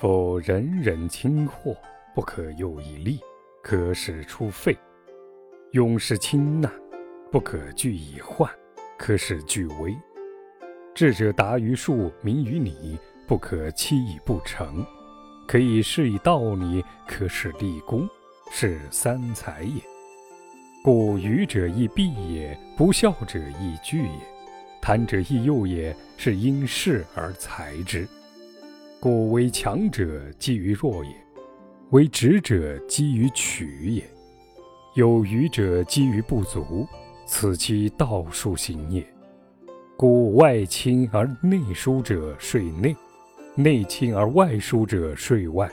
夫人人轻祸，不可诱以利，可使出废；勇士轻难，不可拒以患，可使俱危。智者达于术，明于理，不可欺以不成。可以示以道理，可使立功，是三才也。故愚者亦避也，不孝者亦惧也，贪者亦诱也，是因势而才之。故为强者基于弱也，为直者基于曲也，有余者基于不足，此其道术行也。故外轻而内疏者税内，内轻而外疏者税外。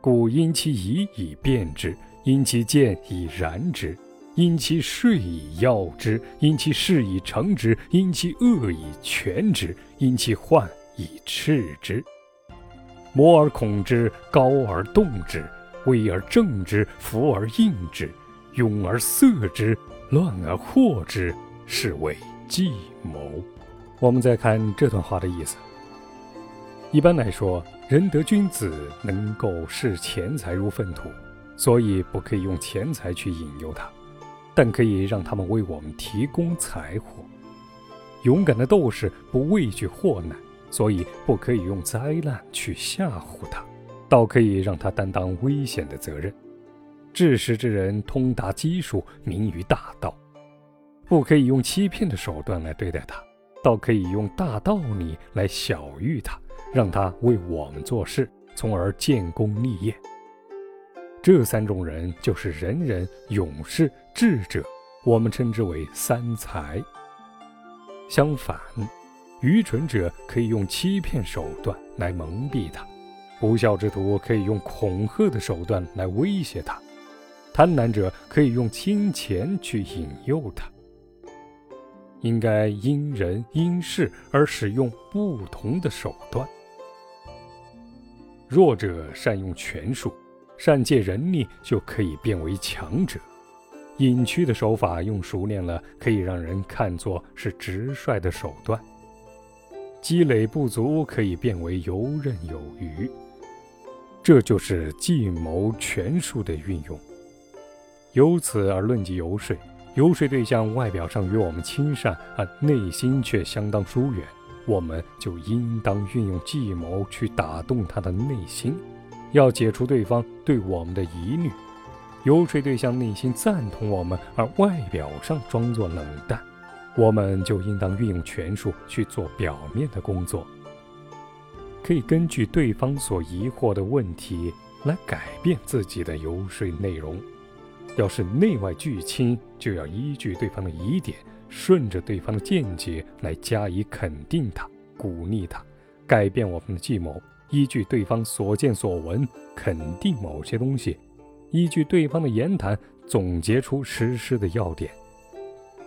故因其仪以变之，因其见以然之，因其睡以要之，因其事以成之，因其恶以全之，因其患以斥之。摩而恐之，高而动之，威而正之，福而应之，勇而色之，乱而惑之，是谓计谋。我们再看这段话的意思。一般来说，仁德君子能够视钱财如粪土，所以不可以用钱财去引诱他，但可以让他们为我们提供财货。勇敢的斗士不畏惧祸难。所以不可以用灾难去吓唬他，倒可以让他担当危险的责任。智识之人通达机术，明于大道，不可以用欺骗的手段来对待他，倒可以用大道理来晓谕他，让他为我们做事，从而建功立业。这三种人就是仁人、勇士、智者，我们称之为三才。相反。愚蠢者可以用欺骗手段来蒙蔽他，不孝之徒可以用恐吓的手段来威胁他，贪婪者可以用金钱去引诱他。应该因人因事而使用不同的手段。弱者善用权术，善借人力，就可以变为强者。隐屈的手法用熟练了，可以让人看作是直率的手段。积累不足，可以变为游刃有余，这就是计谋权术的运用。由此而论及游说，游说对象外表上与我们亲善，而内心却相当疏远，我们就应当运用计谋去打动他的内心，要解除对方对我们的疑虑。游说对象内心赞同我们，而外表上装作冷淡。我们就应当运用权术去做表面的工作，可以根据对方所疑惑的问题来改变自己的游说内容。要是内外俱清，就要依据对方的疑点，顺着对方的见解来加以肯定他、鼓励他，改变我们的计谋。依据对方所见所闻，肯定某些东西；依据对方的言谈，总结出实施的要点。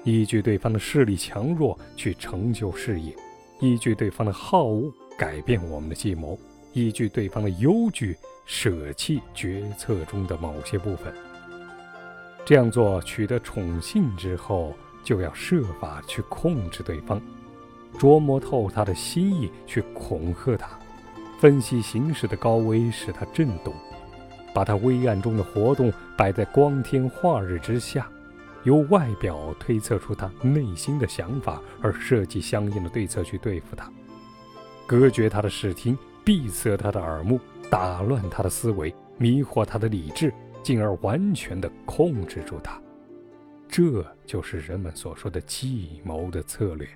依据对方的势力强弱去成就事业，依据对方的好恶改变我们的计谋，依据对方的忧惧舍弃决策中的某些部分。这样做取得宠幸之后，就要设法去控制对方，琢磨透他的心意去恐吓他，分析形势的高危使他震动，把他微暗中的活动摆在光天化日之下。由外表推测出他内心的想法，而设计相应的对策去对付他，隔绝他的视听，闭塞他的耳目，打乱他的思维，迷惑他的理智，进而完全的控制住他。这就是人们所说的计谋的策略。